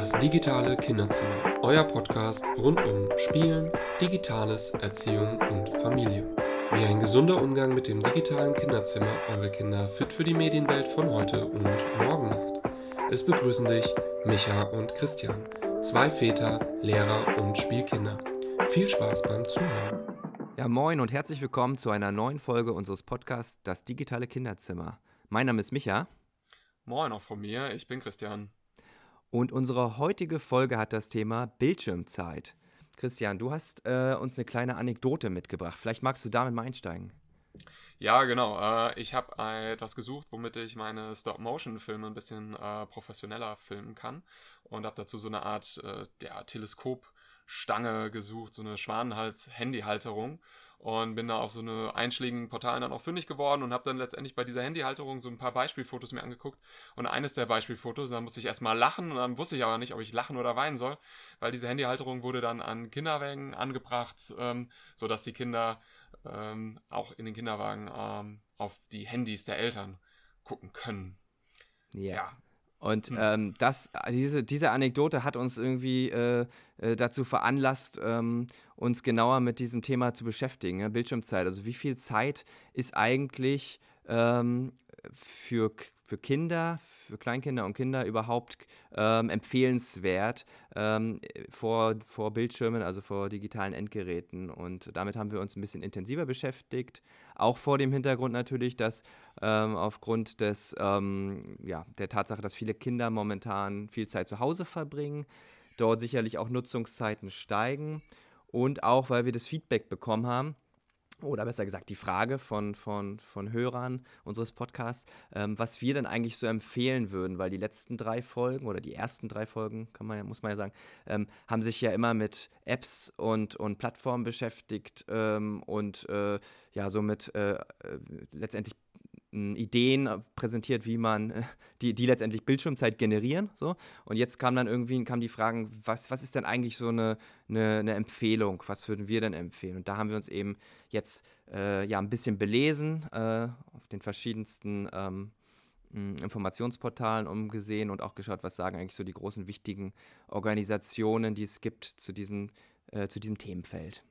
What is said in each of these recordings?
Das digitale Kinderzimmer, euer Podcast rund um Spielen, Digitales, Erziehung und Familie. Wie ein gesunder Umgang mit dem digitalen Kinderzimmer eure Kinder fit für die Medienwelt von heute und morgen macht. Es begrüßen dich Micha und Christian, zwei Väter, Lehrer und Spielkinder. Viel Spaß beim Zuhören. Ja, moin und herzlich willkommen zu einer neuen Folge unseres Podcasts Das digitale Kinderzimmer. Mein Name ist Micha. Moin auch von mir, ich bin Christian. Und unsere heutige Folge hat das Thema Bildschirmzeit. Christian, du hast äh, uns eine kleine Anekdote mitgebracht. Vielleicht magst du damit mal einsteigen. Ja, genau. Äh, ich habe etwas gesucht, womit ich meine Stop-Motion-Filme ein bisschen äh, professioneller filmen kann. Und habe dazu so eine Art äh, ja, Teleskop Stange gesucht, so eine Schwanenhals-Handyhalterung und bin da auf so eine einschlägigen Portalen dann auch fündig geworden und habe dann letztendlich bei dieser Handyhalterung so ein paar Beispielfotos mir angeguckt und eines der Beispielfotos, da musste ich erstmal lachen und dann wusste ich aber nicht, ob ich lachen oder weinen soll, weil diese Handyhalterung wurde dann an Kinderwägen angebracht, ähm, sodass die Kinder ähm, auch in den Kinderwagen ähm, auf die Handys der Eltern gucken können. Yeah. Ja, und hm. ähm, das, diese, diese Anekdote hat uns irgendwie äh, äh, dazu veranlasst, ähm, uns genauer mit diesem Thema zu beschäftigen, ne? Bildschirmzeit. Also wie viel Zeit ist eigentlich ähm, für, für Kinder, für Kleinkinder und Kinder überhaupt ähm, empfehlenswert ähm, vor, vor Bildschirmen, also vor digitalen Endgeräten. Und damit haben wir uns ein bisschen intensiver beschäftigt. Auch vor dem Hintergrund natürlich, dass ähm, aufgrund des, ähm, ja, der Tatsache, dass viele Kinder momentan viel Zeit zu Hause verbringen, dort sicherlich auch Nutzungszeiten steigen. Und auch, weil wir das Feedback bekommen haben, oder besser gesagt die Frage von, von, von Hörern unseres Podcasts, ähm, was wir denn eigentlich so empfehlen würden, weil die letzten drei Folgen oder die ersten drei Folgen, kann man, muss man ja sagen, ähm, haben sich ja immer mit Apps und, und Plattformen beschäftigt ähm, und äh, ja, somit äh, äh letztendlich Ideen präsentiert, wie man, äh, die, die letztendlich Bildschirmzeit generieren. So. Und jetzt kam dann irgendwie kam die Fragen, was, was ist denn eigentlich so eine, eine, eine Empfehlung? Was würden wir denn empfehlen? Und da haben wir uns eben jetzt äh, ja ein bisschen belesen äh, auf den verschiedensten ähm, Informationsportalen umgesehen und auch geschaut, was sagen eigentlich so die großen wichtigen Organisationen, die es gibt zu diesem, äh, zu diesem Themenfeld.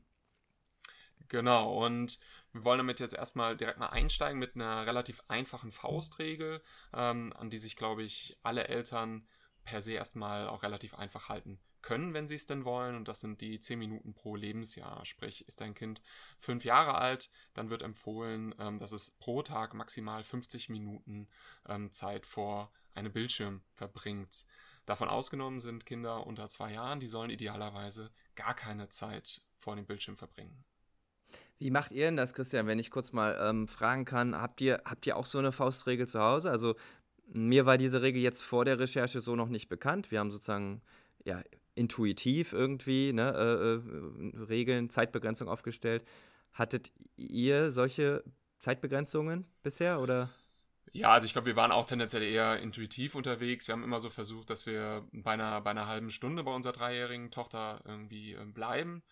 Genau, und wir wollen damit jetzt erstmal direkt mal einsteigen mit einer relativ einfachen Faustregel, ähm, an die sich, glaube ich, alle Eltern per se erstmal auch relativ einfach halten können, wenn sie es denn wollen. Und das sind die 10 Minuten pro Lebensjahr. Sprich, ist dein Kind 5 Jahre alt, dann wird empfohlen, ähm, dass es pro Tag maximal 50 Minuten ähm, Zeit vor einem Bildschirm verbringt. Davon ausgenommen sind Kinder unter 2 Jahren, die sollen idealerweise gar keine Zeit vor dem Bildschirm verbringen. Wie macht ihr denn das, Christian, wenn ich kurz mal ähm, fragen kann? Habt ihr, habt ihr auch so eine Faustregel zu Hause? Also mir war diese Regel jetzt vor der Recherche so noch nicht bekannt. Wir haben sozusagen ja, intuitiv irgendwie ne, äh, äh, Regeln, Zeitbegrenzung aufgestellt. Hattet ihr solche Zeitbegrenzungen bisher oder? Ja, also ich glaube, wir waren auch tendenziell eher intuitiv unterwegs. Wir haben immer so versucht, dass wir bei einer, bei einer halben Stunde bei unserer dreijährigen Tochter irgendwie äh, bleiben.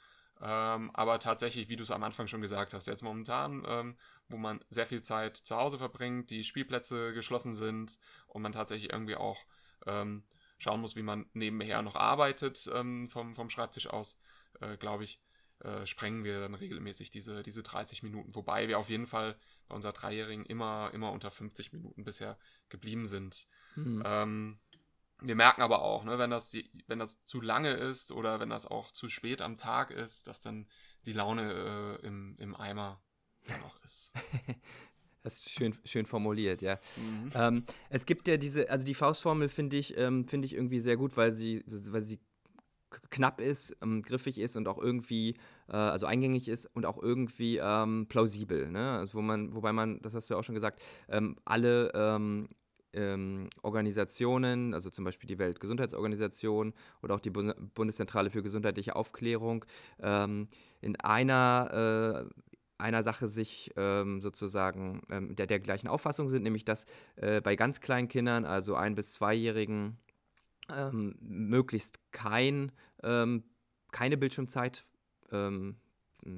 Ähm, aber tatsächlich, wie du es am Anfang schon gesagt hast, jetzt momentan, ähm, wo man sehr viel Zeit zu Hause verbringt, die Spielplätze geschlossen sind und man tatsächlich irgendwie auch ähm, schauen muss, wie man nebenher noch arbeitet ähm, vom, vom Schreibtisch aus, äh, glaube ich, äh, sprengen wir dann regelmäßig diese, diese 30 Minuten. Wobei wir auf jeden Fall bei unserer Dreijährigen immer, immer unter 50 Minuten bisher geblieben sind. Mhm. Wir merken aber auch, ne, wenn, das, wenn das zu lange ist oder wenn das auch zu spät am Tag ist, dass dann die Laune äh, im, im Eimer dann auch ist. Das ist schön, schön formuliert, ja. Mhm. Ähm, es gibt ja diese, also die Faustformel finde ich, ähm, find ich irgendwie sehr gut, weil sie, weil sie knapp ist, ähm, griffig ist und auch irgendwie, äh, also eingängig ist und auch irgendwie ähm, plausibel. Ne? Also wo man, wobei man, das hast du ja auch schon gesagt, ähm, alle ähm, ähm, Organisationen, also zum Beispiel die Weltgesundheitsorganisation oder auch die Bundeszentrale für gesundheitliche Aufklärung, ähm, in einer, äh, einer Sache sich ähm, sozusagen ähm, der, der gleichen Auffassung sind, nämlich dass äh, bei ganz kleinen Kindern, also ein- bis zweijährigen, ähm, möglichst kein, ähm, keine Bildschirmzeit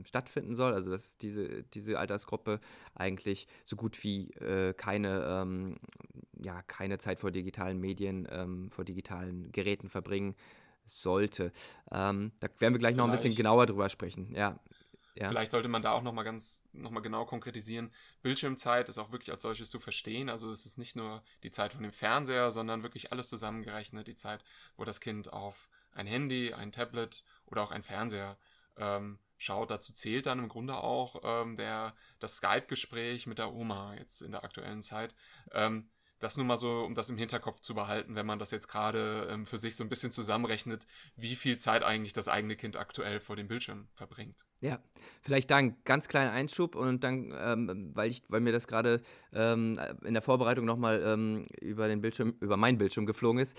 stattfinden soll. Also dass diese, diese Altersgruppe eigentlich so gut wie äh, keine, ähm, ja, keine Zeit vor digitalen Medien, ähm, vor digitalen Geräten verbringen sollte. Ähm, da werden wir gleich Vielleicht. noch ein bisschen genauer drüber sprechen. Ja, ja. Vielleicht sollte man da auch nochmal ganz, nochmal genau konkretisieren. Bildschirmzeit ist auch wirklich als solches zu verstehen. Also es ist nicht nur die Zeit von dem Fernseher, sondern wirklich alles zusammengerechnet. Die Zeit, wo das Kind auf ein Handy, ein Tablet oder auch ein Fernseher ähm, schaut. Dazu zählt dann im Grunde auch ähm, der, das Skype-Gespräch mit der Oma jetzt in der aktuellen Zeit. Ähm, das nur mal so, um das im Hinterkopf zu behalten, wenn man das jetzt gerade ähm, für sich so ein bisschen zusammenrechnet, wie viel Zeit eigentlich das eigene Kind aktuell vor dem Bildschirm verbringt. Ja, vielleicht da ein ganz kleiner Einschub und dann, ähm, weil ich, weil mir das gerade ähm, in der Vorbereitung nochmal ähm, über den Bildschirm, über meinen Bildschirm geflogen ist.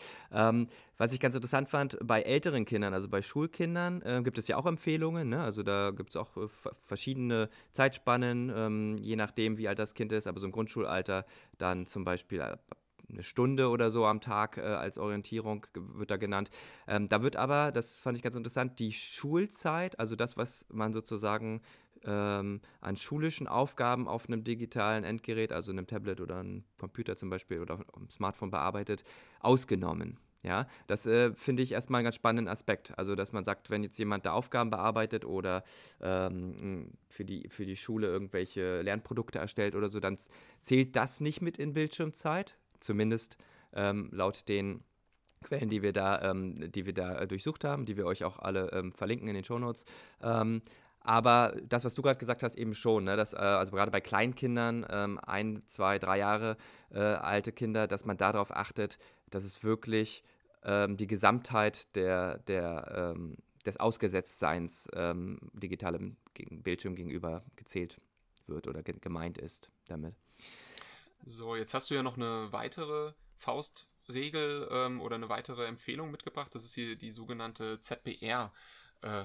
Was ich ganz interessant fand, bei älteren Kindern, also bei Schulkindern, äh, gibt es ja auch Empfehlungen. Ne? Also da gibt es auch äh, verschiedene Zeitspannen, ähm, je nachdem, wie alt das Kind ist, aber so im Grundschulalter dann zum Beispiel eine Stunde oder so am Tag äh, als Orientierung wird da genannt. Ähm, da wird aber, das fand ich ganz interessant, die Schulzeit, also das, was man sozusagen ähm, an schulischen Aufgaben auf einem digitalen Endgerät, also einem Tablet oder einem Computer zum Beispiel oder einem Smartphone bearbeitet, ausgenommen. Ja, das äh, finde ich erstmal einen ganz spannenden Aspekt. Also, dass man sagt, wenn jetzt jemand da Aufgaben bearbeitet oder ähm, für, die, für die Schule irgendwelche Lernprodukte erstellt oder so, dann zählt das nicht mit in Bildschirmzeit zumindest ähm, laut den Quellen, die wir da, ähm, die wir da äh, durchsucht haben, die wir euch auch alle ähm, verlinken in den Shownotes. Ähm, aber das, was du gerade gesagt hast, eben schon, ne, dass, äh, also gerade bei Kleinkindern, ähm, ein, zwei, drei Jahre äh, alte Kinder, dass man darauf achtet, dass es wirklich ähm, die Gesamtheit der, der, ähm, des Ausgesetztseins ähm, digitalem Bildschirm gegenüber gezählt wird oder ge gemeint ist damit. So, jetzt hast du ja noch eine weitere Faustregel ähm, oder eine weitere Empfehlung mitgebracht. Das ist hier die sogenannte ZBR. Äh,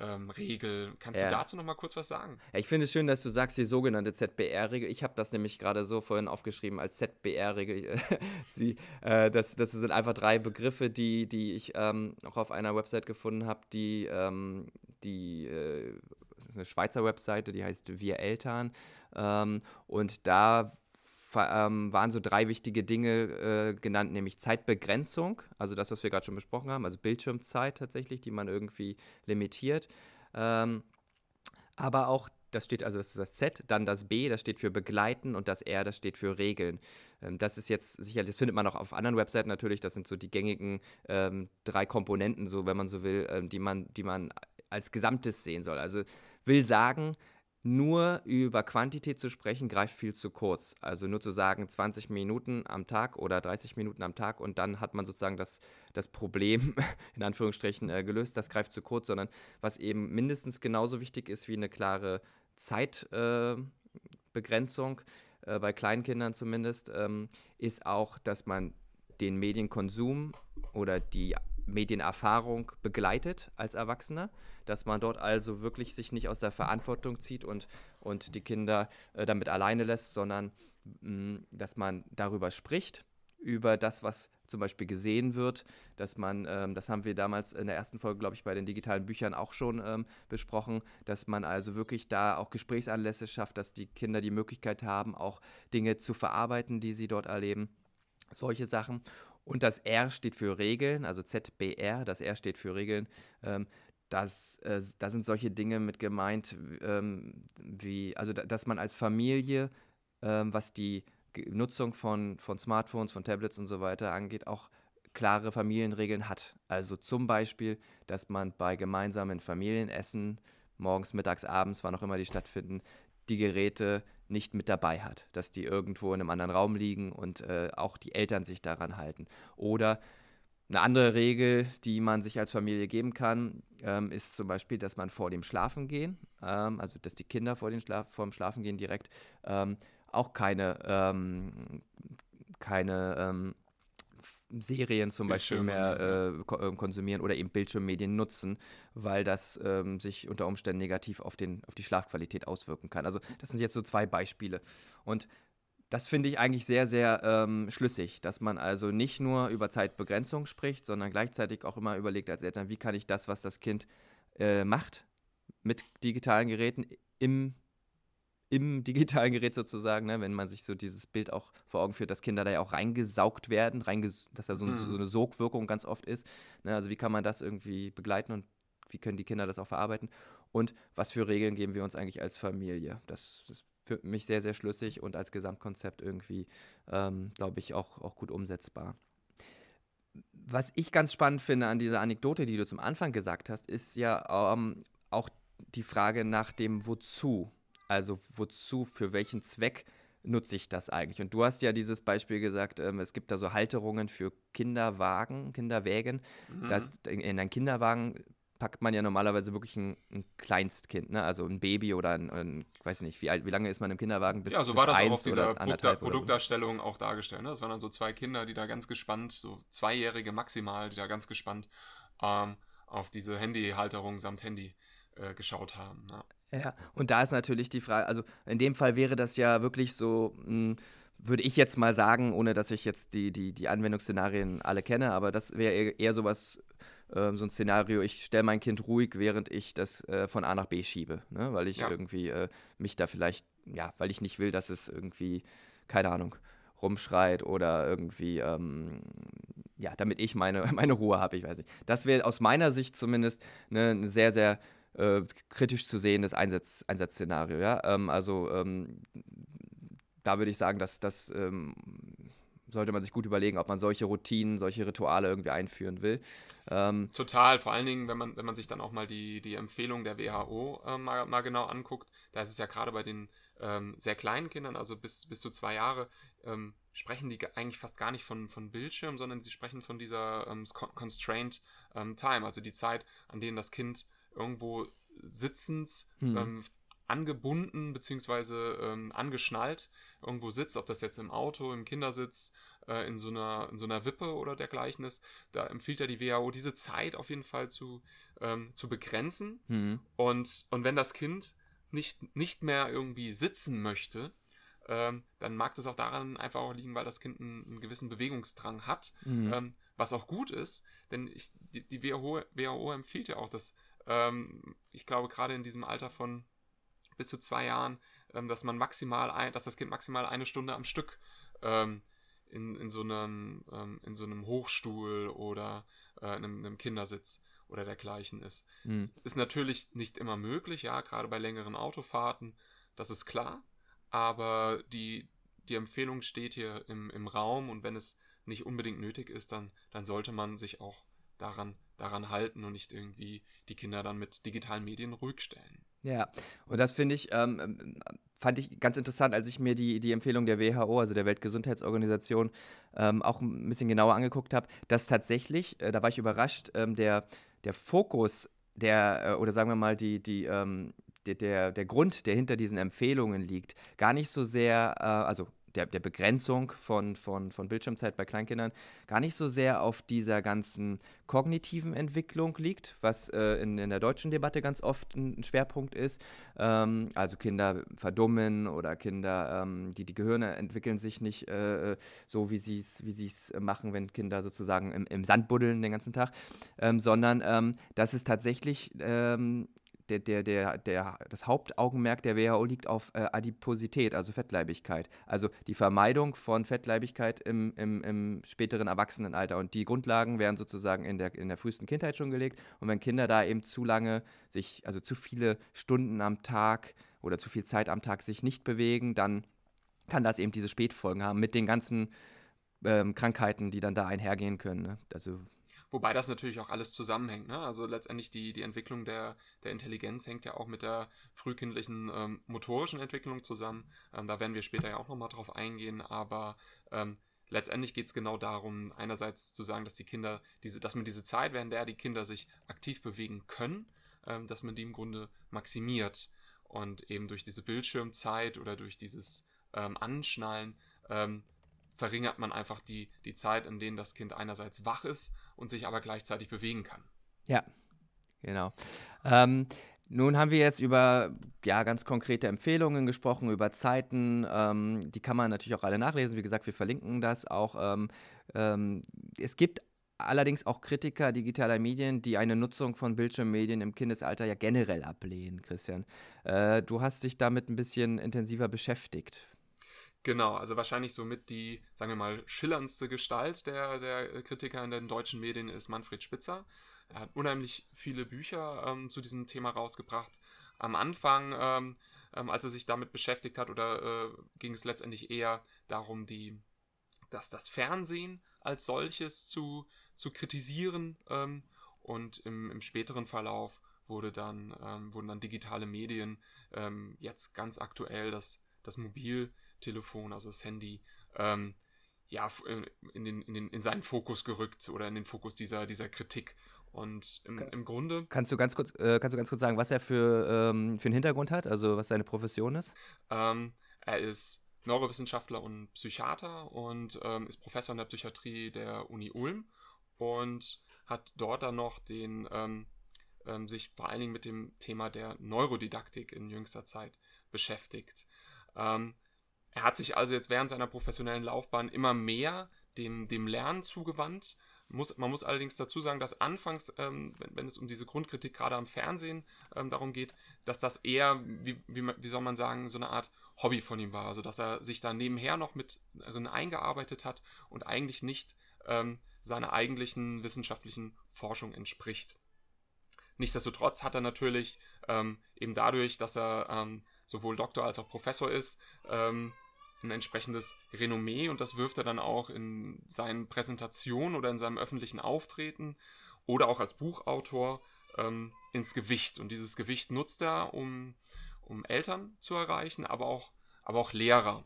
ähm, Regel. Kannst ja. du dazu noch mal kurz was sagen? Ja, ich finde es schön, dass du sagst, die sogenannte ZBR-Regel. Ich habe das nämlich gerade so vorhin aufgeschrieben als ZBR-Regel. äh, das, das sind einfach drei Begriffe, die, die ich ähm, auch auf einer Website gefunden habe, die, ähm, die äh, eine Schweizer Webseite, die heißt Wir Eltern. Ähm, und da ähm, waren so drei wichtige Dinge äh, genannt, nämlich Zeitbegrenzung, also das, was wir gerade schon besprochen haben, also Bildschirmzeit tatsächlich, die man irgendwie limitiert. Ähm, aber auch, das steht, also das ist das Z, dann das B, das steht für begleiten und das R, das steht für Regeln. Ähm, das ist jetzt sicherlich, das findet man auch auf anderen Webseiten natürlich, das sind so die gängigen ähm, drei Komponenten, so wenn man so will, ähm, die, man, die man als Gesamtes sehen soll. Also will sagen, nur über Quantität zu sprechen, greift viel zu kurz. Also nur zu sagen 20 Minuten am Tag oder 30 Minuten am Tag und dann hat man sozusagen das, das Problem in Anführungsstrichen äh, gelöst, das greift zu kurz, sondern was eben mindestens genauso wichtig ist wie eine klare Zeitbegrenzung, äh, äh, bei Kleinkindern zumindest, ähm, ist auch, dass man den Medienkonsum oder die Medienerfahrung begleitet als Erwachsener, dass man dort also wirklich sich nicht aus der Verantwortung zieht und, und die Kinder äh, damit alleine lässt, sondern mh, mm, dass man darüber spricht, über das, was zum Beispiel gesehen wird, dass man, ähm, das haben wir damals in der ersten Folge, glaube ich, bei den digitalen Büchern auch schon ähm, besprochen, dass man also wirklich da auch Gesprächsanlässe schafft, dass die Kinder die Möglichkeit haben, auch Dinge zu verarbeiten, die sie dort erleben. Solche Sachen. Und das R steht für Regeln, also ZBR, das R steht für Regeln. Ähm, das, äh, da sind solche Dinge mit gemeint, ähm, wie, also da, dass man als Familie, ähm, was die Nutzung von, von Smartphones, von Tablets und so weiter angeht, auch klare Familienregeln hat. Also zum Beispiel, dass man bei gemeinsamen Familienessen, morgens, mittags, abends, wann auch immer die stattfinden, die Geräte nicht mit dabei hat, dass die irgendwo in einem anderen Raum liegen und äh, auch die Eltern sich daran halten. Oder eine andere Regel, die man sich als Familie geben kann, ähm, ist zum Beispiel, dass man vor dem Schlafengehen, ähm, also dass die Kinder vor, den Schla vor dem Schlafengehen direkt ähm, auch keine, ähm, keine ähm, Serien zum Beispiel mehr äh, ähm, konsumieren oder eben Bildschirmmedien nutzen, weil das ähm, sich unter Umständen negativ auf, den, auf die Schlafqualität auswirken kann. Also das sind jetzt so zwei Beispiele. Und das finde ich eigentlich sehr, sehr ähm, schlüssig, dass man also nicht nur über Zeitbegrenzung spricht, sondern gleichzeitig auch immer überlegt als Eltern, wie kann ich das, was das Kind äh, macht, mit digitalen Geräten im im digitalen Gerät sozusagen, ne, wenn man sich so dieses Bild auch vor Augen führt, dass Kinder da ja auch reingesaugt werden, reinges dass da so, mhm. so, eine Sogwirkung ganz oft ist. Ne, also wie kann man das irgendwie begleiten und wie können die Kinder das auch verarbeiten? Und was für Regeln geben wir uns eigentlich als Familie? Das, das ist für mich sehr, sehr schlüssig und als Gesamtkonzept irgendwie, ähm, glaube ich, auch, auch gut umsetzbar. Was ich ganz spannend finde an dieser Anekdote, die du zum Anfang gesagt hast, ist ja ähm, auch die Frage nach dem Wozu. Also wozu, für welchen Zweck nutze ich das eigentlich? Und du hast ja dieses Beispiel gesagt, ähm, es gibt da so Halterungen für Kinderwagen, Kinderwägen. Mhm. Das, in, in einen Kinderwagen packt man ja normalerweise wirklich ein, ein Kleinstkind, ne? also ein Baby oder ein, ein weiß nicht, wie, alt, wie lange ist man im Kinderwagen? Bis, ja, so war das auch auf dieser Produkt Produktdarstellung auch dargestellt. Ne? Das waren dann so zwei Kinder, die da ganz gespannt, so Zweijährige maximal, die da ganz gespannt ähm, auf diese Handyhalterung samt Handy äh, geschaut haben. Ne? Ja, und da ist natürlich die Frage, also in dem Fall wäre das ja wirklich so, mh, hm, würde ich jetzt mal sagen, ohne dass ich jetzt die, die, die Anwendungsszenarien alle kenne, aber das wäre eher, sowas, äh, so ein Szenario, ich stelle mein Kind ruhig, während ich das äh, von A nach B schiebe, ne? weil ich ja. irgendwie äh, mich da vielleicht, ja, weil ich nicht will, dass es irgendwie, keine Ahnung, rumschreit oder irgendwie, ähm, ja, damit ich meine, meine Ruhe habe, ich weiß nicht. Das wäre aus meiner Sicht zumindest ne, eine sehr, sehr äh, kritisch zu sehendes Einsatz, Einsatzszenario. Ja? Ähm, also ähm, da würde ich sagen, dass das ähm, sollte man sich gut überlegen, ob man solche Routinen, solche Rituale irgendwie einführen will. Ähm, Total, vor allen Dingen, wenn man, wenn man sich dann auch mal die, die Empfehlung der WHO äh, mal, mal genau anguckt, da ist es ja gerade bei den ähm, sehr kleinen Kindern, also bis, bis zu zwei Jahre, ähm, sprechen die eigentlich fast gar nicht von, von Bildschirm, sondern sie sprechen von dieser Constrained Time, also die Zeit, an denen das Kind irgendwo sitzend, hm. ähm, angebunden bzw. Ähm, angeschnallt irgendwo sitzt, ob das jetzt im Auto, im Kindersitz, äh, in, so einer, in so einer Wippe oder dergleichen ist. Da empfiehlt ja die WHO, diese Zeit auf jeden Fall zu, ähm, zu begrenzen. Hm. Und, und wenn das Kind nicht, nicht mehr irgendwie sitzen möchte, ähm, dann mag das auch daran einfach auch liegen, weil das Kind einen, einen gewissen Bewegungsdrang hat, mhm. was auch gut ist, denn ich, die, die WHO, WHO empfiehlt ja auch, dass ähm, ich glaube, gerade in diesem Alter von bis zu zwei Jahren, ähm, dass man maximal, ein, dass das Kind maximal eine Stunde am Stück ähm, in, in, so einem, ähm, in so einem Hochstuhl oder äh, in einem, einem, Kindersitz oder dergleichen ist. Mhm. Ist natürlich nicht immer möglich, ja, gerade bei längeren Autofahrten, das ist klar, aber die, die Empfehlung steht hier im, im Raum und wenn es nicht unbedingt nötig ist, dann, dann sollte man sich auch daran daran halten und nicht irgendwie die Kinder dann mit digitalen Medien ruhig stellen. Ja, und das finde ich, ähm, ähm, fand ich ganz interessant, als ich mir die, die Empfehlung der WHO, also der Weltgesundheitsorganisation, ähm, auch ein bisschen genauer angeguckt habe, dass tatsächlich, äh, da war ich überrascht, ähm, der, der Fokus der, äh, oder sagen wir mal, die, die, ähm, der, der, der Grund, der hinter diesen Empfehlungen liegt, gar nicht so sehr, äh, also der, der Begrenzung von, von, von Bildschirmzeit bei Kleinkindern gar nicht so sehr auf dieser ganzen kognitiven Entwicklung liegt, was äh, in, in der deutschen Debatte ganz oft ein, Schwerpunkt ist. Ähm, also Kinder verdummen oder Kinder, ähm, die, die Gehirne entwickeln sich nicht äh, so, wie sie es wie machen, wenn Kinder sozusagen im, im Sand buddeln den ganzen Tag, ähm, sondern ähm, dass es tatsächlich ähm, der, der, der, der, das Hauptaugenmerk der WHO liegt auf äh, Adiposität, also Fettleibigkeit. Also die Vermeidung von Fettleibigkeit im, im, im späteren Erwachsenenalter. Und die Grundlagen werden sozusagen in der, in der frühesten Kindheit schon gelegt. Und wenn Kinder da eben zu lange sich, also zu viele Stunden am Tag oder zu viel Zeit am Tag sich nicht bewegen, dann kann das eben diese Spätfolgen haben mit den ganzen ähm, Krankheiten, die dann da einhergehen können. Ne? Also Wobei das natürlich auch alles zusammenhängt. Ne? Also letztendlich die, die Entwicklung der, der Intelligenz hängt ja auch mit der frühkindlichen ähm, motorischen Entwicklung zusammen. Ähm, da werden wir später ja auch nochmal drauf eingehen, aber ähm, letztendlich geht es genau darum, einerseits zu sagen, dass die Kinder, diese, dass man diese Zeit, während der die Kinder sich aktiv bewegen können, ähm, dass man die im Grunde maximiert. Und eben durch diese Bildschirmzeit oder durch dieses ähm, Anschnallen ähm, verringert man einfach die, die Zeit, in denen das Kind einerseits wach ist und sich aber gleichzeitig bewegen kann. Ja, genau. Ähm, nun haben wir jetzt über ja, ganz konkrete Empfehlungen gesprochen, über Zeiten. Ähm, die kann man natürlich auch alle nachlesen. Wie gesagt, wir verlinken das auch. Ähm, ähm, es gibt allerdings auch Kritiker digitaler Medien, die eine Nutzung von Bildschirmmedien im Kindesalter ja generell ablehnen, Christian. Äh, du hast dich damit ein bisschen intensiver beschäftigt. Genau, also wahrscheinlich somit die, sagen wir mal, schillerndste Gestalt der, der Kritiker in den deutschen Medien ist Manfred Spitzer. Er hat unheimlich viele Bücher ähm, zu diesem Thema rausgebracht. Am Anfang, ähm, ähm, als er sich damit beschäftigt hat, oder äh, ging es letztendlich eher darum, die, dass das Fernsehen als solches zu, zu kritisieren. Ähm, und im, im späteren Verlauf wurde dann, ähm, wurden dann digitale Medien ähm, jetzt ganz aktuell das, das Mobil Telefon, also das Handy, ähm, ja, äh, in, den, in, den, in seinen Fokus gerückt oder in den Fokus dieser, dieser Kritik. Und im, im Grunde. Kannst du ganz kurz, äh, kannst du ganz kurz sagen, was er für, ähm, für einen Hintergrund hat, also was seine Profession ist? Ähm, er ist Neurowissenschaftler und Psychiater und ähm, ist Professor in der Psychiatrie der Uni Ulm und hat dort dann noch den ähm, ähm, sich vor allen Dingen mit dem Thema der Neurodidaktik in jüngster Zeit beschäftigt. Er hat sich also jetzt während seiner professionellen Laufbahn immer mehr dem, dem Lernen zugewandt. Muss, man muss allerdings dazu sagen, dass anfangs, ähm, wenn, wenn, es um diese Grundkritik gerade am Fernsehen ähm, darum geht, dass das eher, wie, wie, wie, soll man sagen, so eine Art Hobby von ihm war. Also dass er sich da nebenher noch mit drin eingearbeitet hat und eigentlich nicht ähm, seiner eigentlichen wissenschaftlichen Forschung entspricht. Nichtsdestotrotz hat er natürlich ähm, eben dadurch, dass er ähm, sowohl Doktor als auch Professor ist, ähm, ein entsprechendes Renommee und das wirft er dann auch in seinen Präsentationen oder in seinem öffentlichen Auftreten oder auch als Buchautor ähm, ins Gewicht. Und dieses Gewicht nutzt er, um, um Eltern zu erreichen, aber auch, aber auch Lehrer.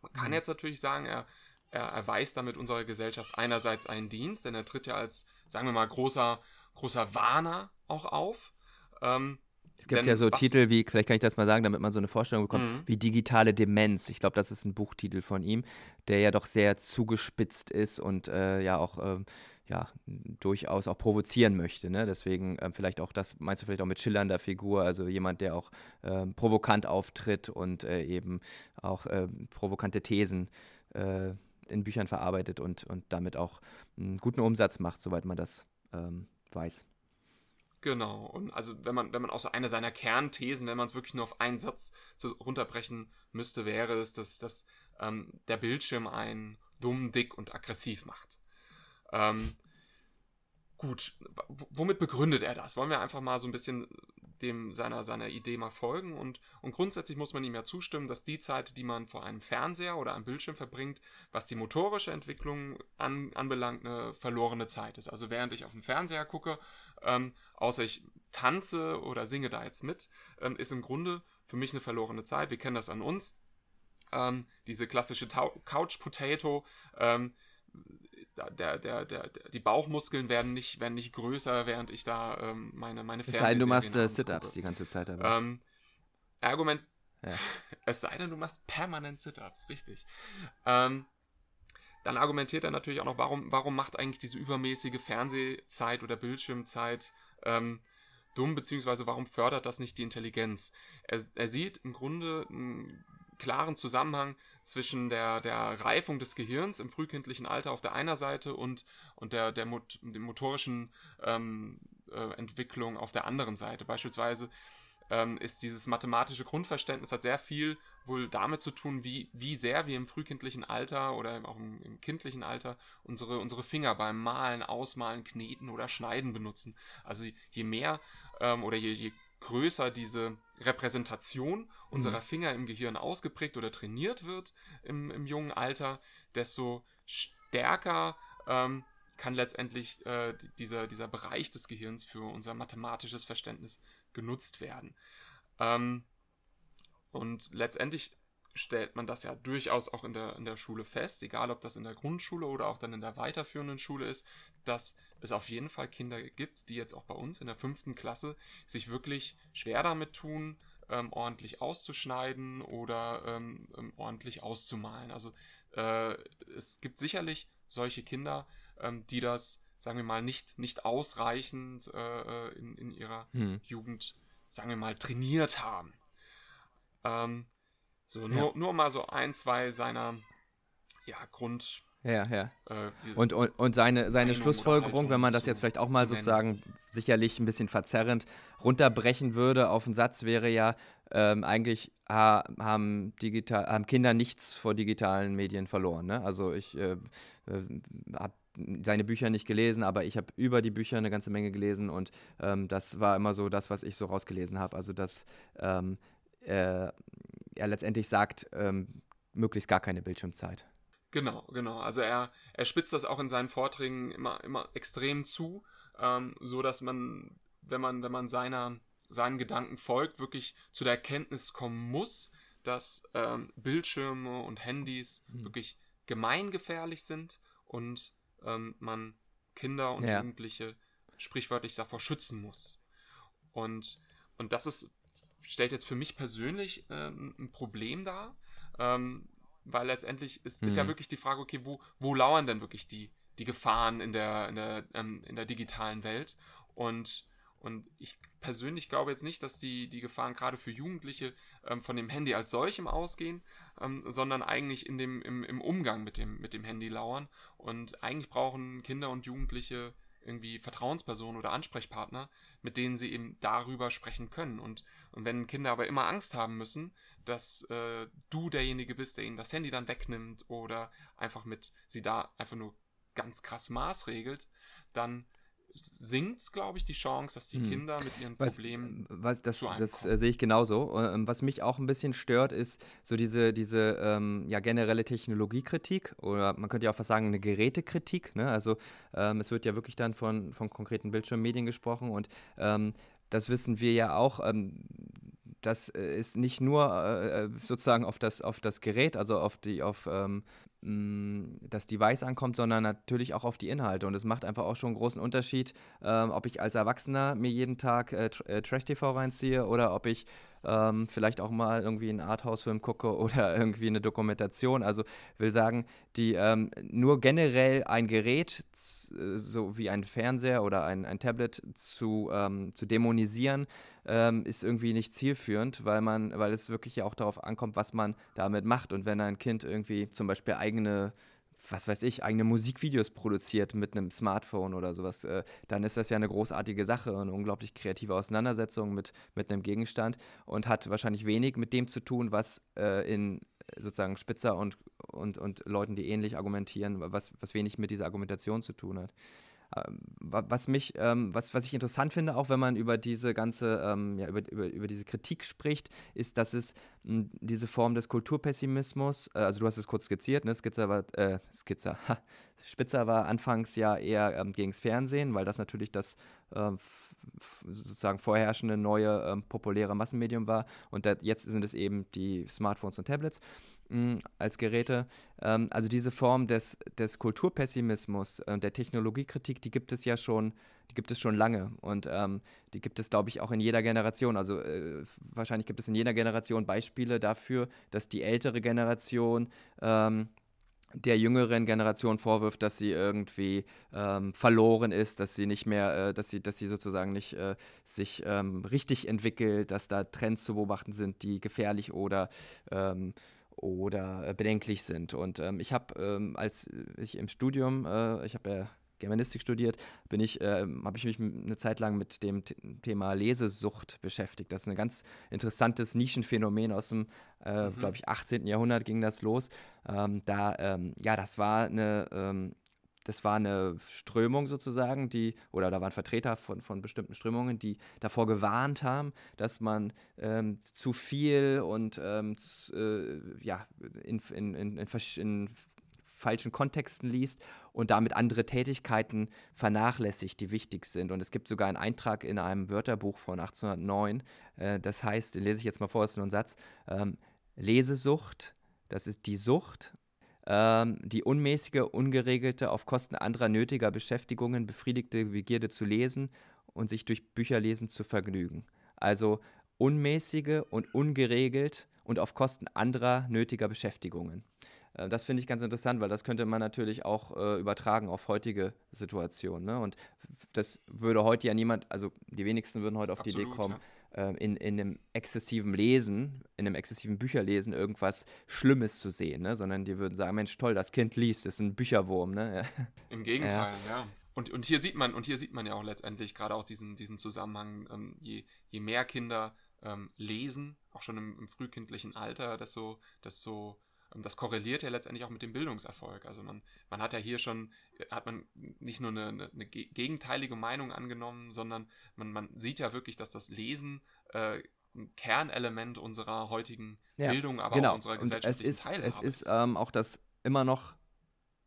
Man kann mhm. jetzt natürlich sagen, er, er erweist damit unserer Gesellschaft einerseits einen Dienst, denn er tritt ja als, sagen wir mal, großer, großer Warner auch auf. Ähm, es gibt ja so Titel wie, vielleicht kann ich das mal sagen, damit man so eine Vorstellung bekommt, mhm. wie digitale Demenz. Ich glaube, das ist ein Buchtitel von ihm, der ja doch sehr zugespitzt ist und äh, ja auch ähm, ja, durchaus auch provozieren möchte. Ne? Deswegen ähm, vielleicht auch das, meinst du vielleicht auch mit schillernder Figur, also jemand, der auch ähm, provokant auftritt und äh, eben auch äh, provokante Thesen äh, in Büchern verarbeitet und, und damit auch einen guten Umsatz macht, soweit man das ähm, weiß. Genau. Und also wenn man, wenn man auch so eine seiner Kernthesen, wenn man es wirklich nur auf einen Satz zu, runterbrechen müsste, wäre es, dass, dass ähm, der Bildschirm einen dumm, dick und aggressiv macht. Ähm, gut, womit begründet er das? Wollen wir einfach mal so ein bisschen dem seiner, seiner Idee mal folgen und, und grundsätzlich muss man ihm ja zustimmen, dass die Zeit, die man vor einem Fernseher oder einem Bildschirm verbringt, was die motorische Entwicklung an, anbelangt, eine verlorene Zeit ist. Also während ich auf dem Fernseher gucke, ähm, außer ich tanze oder singe da jetzt mit, ähm, ist im Grunde für mich eine verlorene Zeit. Wir kennen das an uns. Ähm, diese klassische Couch Potato, ähm, der, der, der, die Bauchmuskeln werden nicht, werden nicht größer, während ich da ähm, meine, meine Es sei denn, du machst äh, Sit-Ups die ganze Zeit. Aber. Ähm, Argument, ja. es sei denn, du machst permanent Sit-Ups, richtig. Ähm, dann argumentiert er natürlich auch noch, warum, warum macht eigentlich diese übermäßige Fernsehzeit oder Bildschirmzeit ähm, dumm, beziehungsweise warum fördert das nicht die Intelligenz? Er, er sieht im Grunde einen klaren Zusammenhang zwischen der, der Reifung des Gehirns im frühkindlichen Alter auf der einen Seite und, und der, der, Mot der motorischen ähm, äh, Entwicklung auf der anderen Seite. Beispielsweise ähm, ist dieses mathematische Grundverständnis hat sehr viel wohl damit zu tun, wie, wie sehr wir im frühkindlichen Alter oder auch im, im kindlichen Alter unsere, unsere Finger beim Malen, Ausmalen, Kneten oder Schneiden benutzen. Also je mehr ähm, oder je, je größer diese Repräsentation unserer mhm. Finger im Gehirn ausgeprägt oder trainiert wird im, im jungen Alter, desto stärker ähm, kann letztendlich äh, dieser, dieser Bereich des Gehirns für unser mathematisches Verständnis genutzt werden. Ähm, und letztendlich stellt man das ja durchaus auch in der, in der Schule fest, egal ob das in der Grundschule oder auch dann in der weiterführenden Schule ist, dass es auf jeden Fall Kinder gibt, die jetzt auch bei uns in der fünften Klasse sich wirklich schwer damit tun, ähm, ordentlich auszuschneiden oder ähm, ähm ordentlich auszumalen. Also äh, es gibt sicherlich solche Kinder, ähm, die das, sagen wir mal, nicht, nicht ausreichend äh, äh in, in ihrer hm. Jugend, sagen wir mal, trainiert haben. Ähm, so, nur, ja. nur mal so ein, zwei seiner ja, Grund, Ja, ja. Äh, und, und, und seine, seine Schlussfolgerung, wenn man das jetzt vielleicht auch mal sozusagen sicherlich ein bisschen verzerrend runterbrechen würde auf einen Satz, wäre ja, ähm, eigentlich ha haben, digital, haben Kinder nichts vor digitalen Medien verloren. Ne? Also ich äh, äh, habe seine Bücher nicht gelesen, aber ich habe über die Bücher eine ganze Menge gelesen und ähm, das war immer so das, was ich so rausgelesen habe. Also dass ähm, äh, er letztendlich sagt, ähm, möglichst gar keine Bildschirmzeit. Genau, genau. Also er, er spitzt das auch in seinen Vorträgen immer, immer extrem zu, ähm, so dass man, wenn man, wenn man seiner, seinen Gedanken folgt, wirklich zu der Erkenntnis kommen muss, dass ähm, Bildschirme und Handys mhm. wirklich gemeingefährlich sind und ähm, man Kinder und ja. Jugendliche sprichwörtlich davor schützen muss. Und, und das ist, stellt jetzt für mich persönlich äh, ein Problem dar, ähm, weil letztendlich ist, mhm. ist ja mhm. wirklich die Frage, okay, wo, wo lauern denn wirklich die, die Gefahren in der, in der, ähm, in der digitalen Welt? Und, und ich persönlich glaube jetzt nicht, dass die, die Gefahren gerade für Jugendliche ähm, von dem Handy als solchem ausgehen, ähm, sondern eigentlich in dem, im, im Umgang mit dem, mit dem Handy lauern. Und eigentlich brauchen Kinder und Jugendliche irgendwie Vertrauenspersonen oder Ansprechpartner, mit denen sie eben darüber sprechen können. Und, und wenn Kinder aber immer Angst haben müssen, dass äh, du derjenige bist, der ihnen das Handy dann wegnimmt oder einfach mit sie da einfach nur ganz krass maßregelt, dann sinkt, glaube ich, die Chance, dass die hm. Kinder mit ihren was, Problemen. Was, das das äh, sehe ich genauso. Ähm, was mich auch ein bisschen stört, ist so diese, diese ähm, ja, generelle Technologiekritik oder man könnte ja auch fast sagen, eine Gerätekritik. Ne? Also ähm, es wird ja wirklich dann von, von konkreten Bildschirmmedien gesprochen und ähm, das wissen wir ja auch. Ähm, das äh, ist nicht nur äh, äh, sozusagen auf das, auf das Gerät, also auf die, auf ähm, das Device ankommt, sondern natürlich auch auf die Inhalte. Und es macht einfach auch schon einen großen Unterschied, ähm, ob ich als Erwachsener mir jeden Tag äh, äh Trash-TV reinziehe oder ob ich ähm, vielleicht auch mal irgendwie einen Arthouse-Film gucke oder irgendwie eine Dokumentation. Also will sagen, die ähm, nur generell ein Gerät, äh, so wie ein Fernseher oder ein, ein Tablet zu, ähm, zu dämonisieren, ähm, ist irgendwie nicht zielführend, weil man, weil es wirklich ja auch darauf ankommt, was man damit macht. Und wenn ein Kind irgendwie zum Beispiel eigene was weiß ich, eigene Musikvideos produziert mit einem Smartphone oder sowas, äh, dann ist das ja eine großartige Sache, eine unglaublich kreative Auseinandersetzung mit, mit einem Gegenstand und hat wahrscheinlich wenig mit dem zu tun, was äh, in sozusagen Spitzer und, und, und Leuten, die ähnlich argumentieren, was, was wenig mit dieser Argumentation zu tun hat. Ähm, was mich, ähm, was, was ich interessant finde, auch wenn man über diese ganze, ähm, ja, über, über, über diese Kritik spricht, ist, dass es mh, diese Form des Kulturpessimismus, äh, also du hast es kurz skizziert, ne? Skizzer war, äh, Skizzer, Spitzer war anfangs ja eher ähm, gegens Fernsehen, weil das natürlich das ähm, sozusagen vorherrschende neue ähm, populäre Massenmedium war. Und dat, jetzt sind es eben die Smartphones und Tablets mh, als Geräte. Ähm, also diese Form des, des Kulturpessimismus äh, der Technologiekritik, die gibt es ja schon, die gibt es schon lange. Und ähm, die gibt es, glaube ich, auch in jeder Generation. Also äh, wahrscheinlich gibt es in jeder Generation Beispiele dafür, dass die ältere Generation ähm, der jüngeren Generation vorwirft, dass sie irgendwie ähm, verloren ist, dass sie nicht mehr, äh, dass sie, dass sie sozusagen nicht äh, sich ähm, richtig entwickelt, dass da Trends zu beobachten sind, die gefährlich oder ähm, oder äh, bedenklich sind. Und ähm, ich habe, ähm, als ich im Studium, äh, ich habe ja Germanistik studiert, bin ich, äh, habe ich mich eine Zeit lang mit dem Thema Lesesucht beschäftigt. Das ist ein ganz interessantes Nischenphänomen aus dem, äh, mhm. glaube ich, 18. Jahrhundert ging das los. Ähm, da, ähm, ja, das war eine ähm, das war eine Strömung sozusagen, die, oder da waren Vertreter von, von bestimmten Strömungen, die davor gewarnt haben, dass man ähm, zu viel und ähm, äh, ja, in, in, in, in, falschen Kontexten liest und damit andere Tätigkeiten vernachlässigt, die wichtig sind. Und es gibt sogar einen Eintrag in einem Wörterbuch von 1809, äh, das heißt, lese ich jetzt mal vor, ist nur ein Satz, ähm, Lesesucht, das ist die Sucht ähm, die unmäßige, ungeregelte, auf Kosten anderer nötiger Beschäftigungen befriedigte Begierde zu lesen und sich durch Bücherlesen zu vergnügen. Also unmäßige und ungeregelt und auf Kosten anderer nötiger Beschäftigungen. Äh, das finde ich ganz interessant, weil das könnte man natürlich auch äh, übertragen auf heutige Situationen. Ne? Und das würde heute ja niemand, also die wenigsten würden heute auf Absolut, die Idee kommen, äh, in, in einem exzessiven Lesen, in einem exzessiven Bücherlesen irgendwas Schlimmes zu sehen, ne? sondern die würden sagen, Mensch, toll, das Kind liest, das ist ein Bücherwurm. Ne? Im Gegenteil, ja. ja. Und, und hier sieht man, und hier sieht man ja auch letztendlich gerade auch diesen, diesen Zusammenhang, ähm, je, je mehr Kinder ähm, lesen, auch schon im, im, frühkindlichen Alter, desto, desto das korreliert ja letztendlich auch mit dem Bildungserfolg. Also man, man hat ja hier schon, hat man nicht nur eine, eine, eine gegenteilige Meinung angenommen, sondern man, man sieht ja wirklich, dass das Lesen äh, ein Kernelement unserer heutigen ja, Bildung, aber genau. auch unserer gesellschaftlichen es ist, Teilhabe es ist. Ähm, auch das immer noch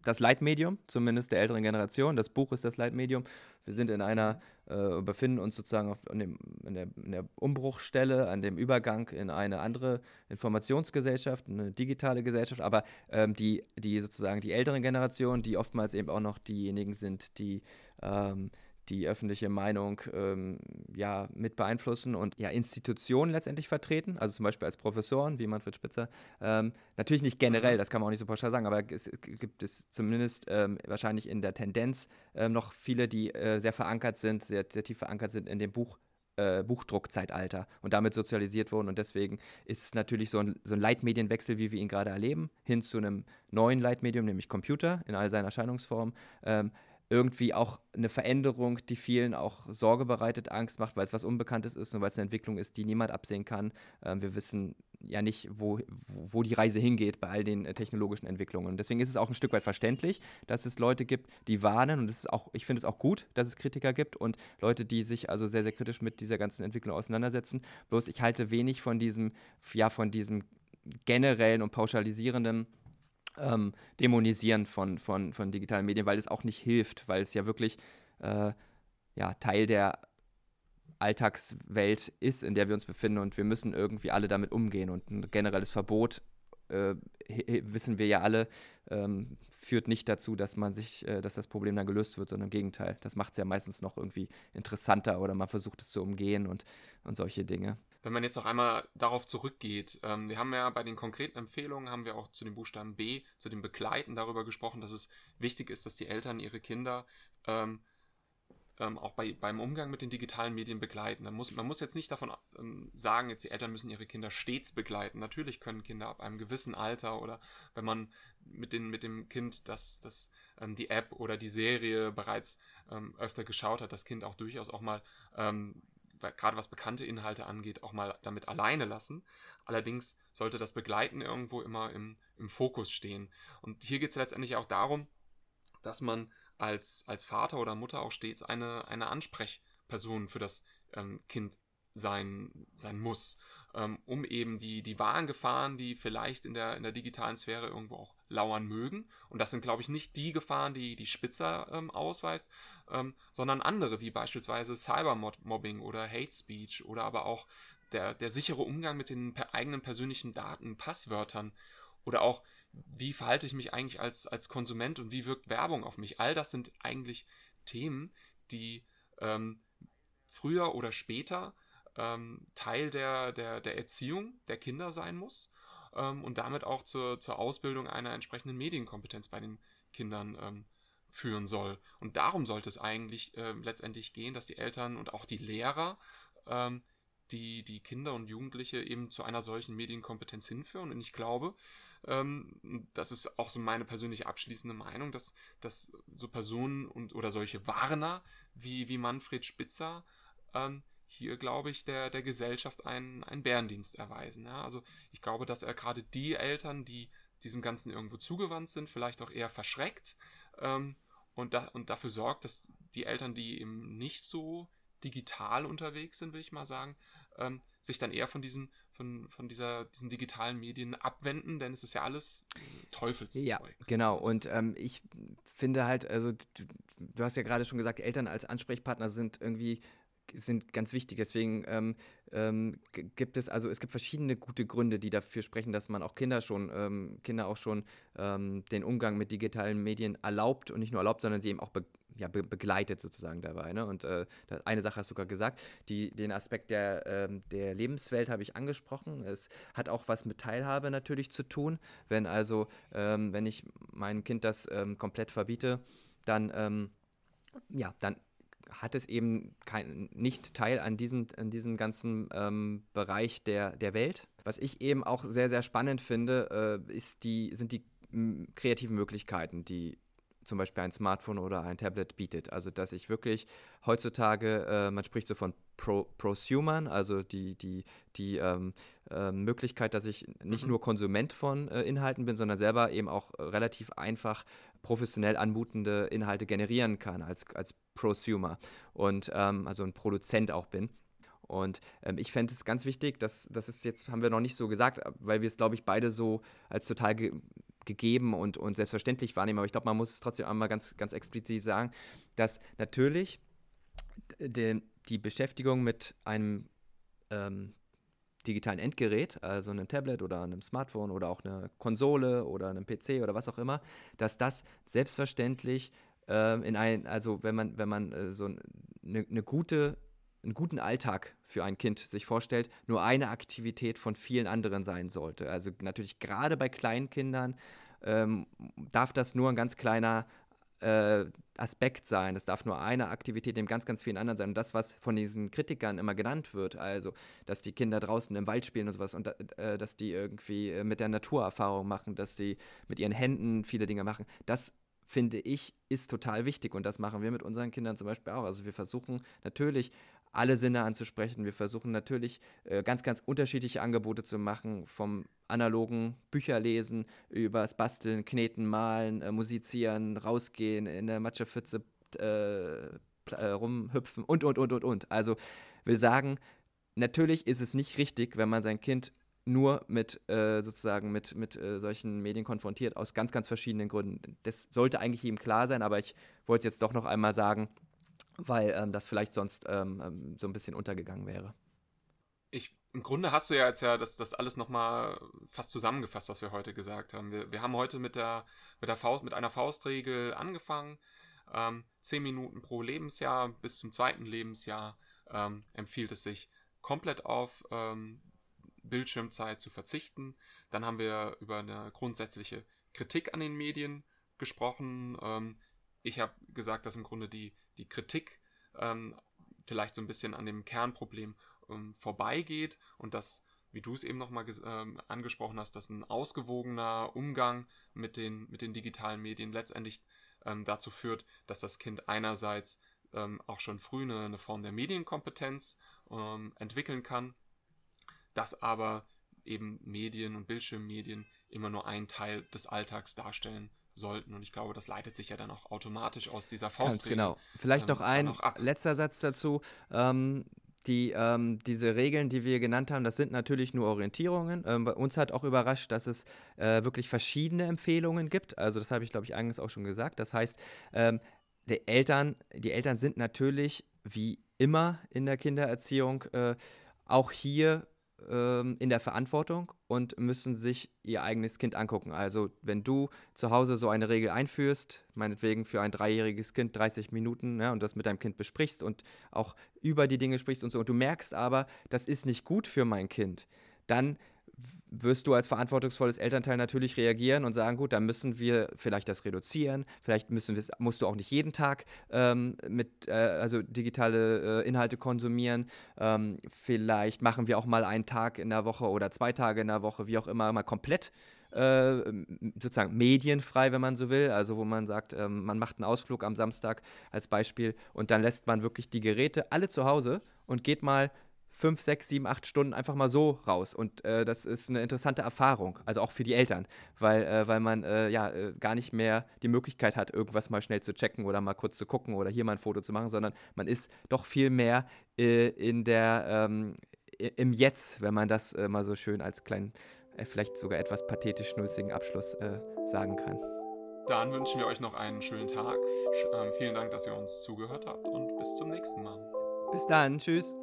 das Leitmedium, zumindest der älteren Generation. Das Buch ist das Leitmedium. Wir sind in einer, äh, befinden uns sozusagen auf, in, dem, in, der, in, der, Umbruchstelle, an dem Übergang in eine andere Informationsgesellschaft, eine digitale Gesellschaft. Aber ähm, die, die sozusagen die älteren Generationen, die oftmals eben auch noch diejenigen sind, die ähm, die öffentliche Meinung ähm, ja, mit beeinflussen und ja, Institutionen letztendlich vertreten, also zum Beispiel als Professoren wie Manfred Spitzer. Ähm, natürlich nicht generell, mhm. das kann man auch nicht so pauschal sagen, aber es gibt es zumindest ähm, wahrscheinlich in der Tendenz äh, noch viele, die äh, sehr verankert sind, sehr, sehr tief verankert sind in dem Buch äh, Buchdruckzeitalter und damit sozialisiert wurden. Und deswegen ist es natürlich so ein, so ein Leitmedienwechsel, wie wir ihn gerade erleben, hin zu einem neuen Leitmedium, nämlich Computer in all seinen Erscheinungsformen. Ähm, irgendwie auch eine Veränderung, die vielen auch Sorge bereitet, Angst macht, weil es was Unbekanntes ist und weil es eine Entwicklung ist, die niemand absehen kann. Ähm, wir wissen ja nicht, wo, wo die Reise hingeht bei all den äh, technologischen Entwicklungen. Und deswegen ist es auch ein Stück weit verständlich, dass es Leute gibt, die warnen und es ist auch, ich finde es auch gut, dass es Kritiker gibt und Leute, die sich also sehr, sehr kritisch mit dieser ganzen Entwicklung auseinandersetzen. Bloß ich halte wenig von diesem, ja, von diesem generellen und pauschalisierenden ähm, Dämonisieren von, von, von digitalen Medien, weil es auch nicht hilft, weil es ja wirklich äh, ja, Teil der Alltagswelt ist, in der wir uns befinden und wir müssen irgendwie alle damit umgehen. Und ein generelles Verbot, äh, wissen wir ja alle, ähm, führt nicht dazu, dass man sich, äh, dass das Problem dann gelöst wird, sondern im Gegenteil. Das macht es ja meistens noch irgendwie interessanter oder man versucht es zu umgehen und, und solche Dinge. Wenn man jetzt noch einmal darauf zurückgeht, ähm, wir haben ja bei den konkreten Empfehlungen, haben wir auch zu dem Buchstaben B, zu dem Begleiten darüber gesprochen, dass es wichtig ist, dass die Eltern ihre Kinder ähm, ähm, auch bei, beim Umgang mit den digitalen Medien begleiten. Muss, man muss jetzt nicht davon ähm, sagen, jetzt die Eltern müssen ihre Kinder stets begleiten. Natürlich können Kinder ab einem gewissen Alter oder wenn man mit, den, mit dem Kind das, das, ähm, die App oder die Serie bereits ähm, öfter geschaut hat, das Kind auch durchaus auch mal, ähm, gerade was bekannte Inhalte angeht, auch mal damit alleine lassen. Allerdings sollte das Begleiten irgendwo immer im, im Fokus stehen. Und hier geht es letztendlich auch darum, dass man als, als Vater oder Mutter auch stets eine, eine Ansprechperson für das ähm, Kind sein, sein muss, ähm, um eben die, die wahren Gefahren, die vielleicht in der, in der digitalen Sphäre irgendwo auch lauern mögen, und das sind, glaube ich, nicht die Gefahren, die die Spitzer ähm, ausweist, ähm, sondern andere, wie beispielsweise Cybermobbing oder Hate Speech oder aber auch der, der sichere Umgang mit den eigenen persönlichen Daten, Passwörtern oder auch wie verhalte ich mich eigentlich als, als Konsument und wie wirkt Werbung auf mich? All das sind eigentlich Themen, die ähm, früher oder später ähm, Teil der, der, der Erziehung der Kinder sein muss ähm, und damit auch zur, zur Ausbildung einer entsprechenden Medienkompetenz bei den Kindern ähm, führen soll. Und darum sollte es eigentlich äh, letztendlich gehen, dass die Eltern und auch die Lehrer ähm, die, die Kinder und Jugendliche eben zu einer solchen Medienkompetenz hinführen. Und ich glaube, ähm, das ist auch so meine persönliche abschließende Meinung, dass, dass so Personen und oder solche Warner wie, wie Manfred Spitzer ähm, hier, glaube ich, der, der Gesellschaft einen, einen Bärendienst erweisen. Ja? Also ich glaube, dass er gerade die Eltern, die diesem Ganzen irgendwo zugewandt sind, vielleicht auch eher verschreckt ähm, und, da, und dafür sorgt, dass die Eltern, die eben nicht so digital unterwegs sind, will ich mal sagen, ähm, sich dann eher von diesen, von, von dieser, diesen digitalen Medien abwenden, denn es ist ja alles Teufelszeug. Ja, genau. Und ähm, ich finde halt, also du, du hast ja gerade schon gesagt, Eltern als Ansprechpartner sind irgendwie sind ganz wichtig. Deswegen ähm, ähm, gibt es, also es gibt verschiedene gute Gründe, die dafür sprechen, dass man auch Kinder schon, ähm, Kinder auch schon ähm, den Umgang mit digitalen Medien erlaubt und nicht nur erlaubt, sondern sie eben auch be ja, be begleitet sozusagen dabei. Ne? Und äh, eine Sache hast du sogar gesagt, die, den Aspekt der, äh, der Lebenswelt habe ich angesprochen. Es hat auch was mit Teilhabe natürlich zu tun. Wenn also, ähm, wenn ich meinem Kind das ähm, komplett verbiete, dann, ja, dann hat es eben kein, nicht Teil an diesem, an diesem ganzen ähm, Bereich der, der Welt. Was ich eben auch sehr, sehr spannend finde, äh, ist die, sind die kreativen Möglichkeiten, die zum Beispiel ein Smartphone oder ein Tablet bietet. Also dass ich wirklich heutzutage, äh, man spricht so von Pro Prosumern, also die, die, die ähm, äh, Möglichkeit, dass ich nicht mhm. nur Konsument von äh, Inhalten bin, sondern selber eben auch relativ einfach professionell anmutende Inhalte generieren kann als, als Prosumer und ähm, also ein Produzent auch bin. Und ähm, ich fände es ganz wichtig, dass das ist jetzt, haben wir noch nicht so gesagt, weil wir es, glaube ich, beide so als total ge gegeben und, und selbstverständlich wahrnehmen. Aber ich glaube, man muss es trotzdem einmal ganz, ganz explizit sagen, dass natürlich die, die Beschäftigung mit einem ähm, digitalen Endgerät, also einem Tablet oder einem Smartphone oder auch einer Konsole oder einem PC oder was auch immer, dass das selbstverständlich ähm, in ein, also wenn man, wenn man äh, so eine, eine gute einen guten Alltag für ein Kind sich vorstellt, nur eine Aktivität von vielen anderen sein sollte. Also natürlich gerade bei kleinen Kindern ähm, darf das nur ein ganz kleiner äh, Aspekt sein. Es darf nur eine Aktivität neben ganz, ganz vielen anderen sein. Und das, was von diesen Kritikern immer genannt wird, also, dass die Kinder draußen im Wald spielen und sowas und äh, dass die irgendwie äh, mit der Naturerfahrung machen, dass die mit ihren Händen viele Dinge machen, das finde ich, ist total wichtig. Und das machen wir mit unseren Kindern zum Beispiel auch. Also wir versuchen natürlich alle Sinne anzusprechen. Wir versuchen natürlich äh, ganz, ganz unterschiedliche Angebote zu machen, vom analogen Bücherlesen über das Basteln, Kneten, Malen, äh, Musizieren, rausgehen, in der Matschepfütze äh, äh, rumhüpfen und, und, und, und, und. Also will sagen, natürlich ist es nicht richtig, wenn man sein Kind nur mit äh, sozusagen mit, mit äh, solchen Medien konfrontiert, aus ganz, ganz verschiedenen Gründen. Das sollte eigentlich ihm klar sein, aber ich wollte es jetzt doch noch einmal sagen, weil ähm, das vielleicht sonst ähm, ähm, so ein bisschen untergegangen wäre. Ich, Im Grunde hast du ja jetzt ja das, das alles nochmal fast zusammengefasst, was wir heute gesagt haben. Wir, wir haben heute mit, der, mit, der Faust, mit einer Faustregel angefangen. Ähm, zehn Minuten pro Lebensjahr bis zum zweiten Lebensjahr ähm, empfiehlt es sich, komplett auf ähm, Bildschirmzeit zu verzichten. Dann haben wir über eine grundsätzliche Kritik an den Medien gesprochen. Ähm, ich habe gesagt, dass im Grunde die, die Kritik ähm, vielleicht so ein bisschen an dem Kernproblem ähm, vorbeigeht und dass, wie du es eben nochmal ähm, angesprochen hast, dass ein ausgewogener Umgang mit den, mit den digitalen Medien letztendlich ähm, dazu führt, dass das Kind einerseits ähm, auch schon früh eine, eine, Form der Medienkompetenz ähm, entwickeln kann, dass aber eben Medien und Bildschirmmedien immer nur einen Teil des Alltags darstellen sollten. Und ich glaube, das leitet sich ja dann auch automatisch aus dieser Faustregel. Ganz genau. Vielleicht ähm, noch ein letzter Satz dazu. Ähm, die, ähm, diese Regeln, die wir genannt haben, das sind natürlich nur Orientierungen. Ähm, uns hat auch überrascht, dass es äh, wirklich verschiedene Empfehlungen gibt. Also das habe ich, glaube ich, eingangs auch schon gesagt. Das heißt, ähm, die, Eltern, die Eltern sind natürlich wie immer in der Kindererziehung äh, auch hier ähm, in der Verantwortung und müssen sich ihr eigenes Kind angucken. Also wenn du zu Hause so eine Regel einführst, meinetwegen für ein dreijähriges Kind 30 Minuten ja, und das mit deinem Kind besprichst und auch über die Dinge sprichst und so, und du merkst aber, das ist nicht gut für mein Kind, dann wirst du als verantwortungsvolles Elternteil natürlich reagieren und sagen, gut, dann müssen wir vielleicht das reduzieren, vielleicht müssen musst du auch nicht jeden Tag ähm, mit, äh, also digitale äh, Inhalte konsumieren, ähm, vielleicht machen wir auch mal einen Tag in der Woche oder zwei Tage in der Woche, wie auch immer, mal komplett äh, sozusagen medienfrei, wenn man so will, also wo man sagt, ähm, man macht einen Ausflug am Samstag als Beispiel und dann lässt man wirklich die Geräte alle zu Hause und geht mal fünf, sechs, sieben, acht Stunden einfach mal so raus. Und äh, das ist eine interessante Erfahrung, also auch für die Eltern, weil, äh, weil man äh, ja äh, gar nicht mehr die Möglichkeit hat, irgendwas mal schnell zu checken oder mal kurz zu gucken oder hier mal ein Foto zu machen, sondern man ist doch viel mehr äh, in der, ähm, im Jetzt, wenn man das äh, mal so schön als kleinen, vielleicht sogar etwas pathetisch schnulzigen Abschluss sagen kann. Dann wünschen wir euch noch einen schönen Tag. Ähm, vielen Dank, dass ihr uns zugehört habt und bis zum nächsten Mal. Bis dann, tschüss.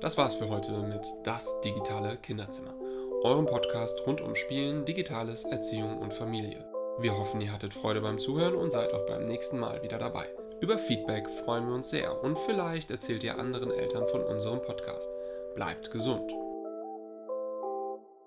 Das war's für heute mit Das digitale Kinderzimmer, eurem Podcast rund um Spielen, Digitales, Erziehung und Familie. Wir hoffen, ihr hattet Freude beim Zuhören und seid auch beim nächsten Mal wieder dabei. Über Feedback freuen wir uns sehr und vielleicht erzählt ihr anderen Eltern von unserem Podcast. Bleibt gesund.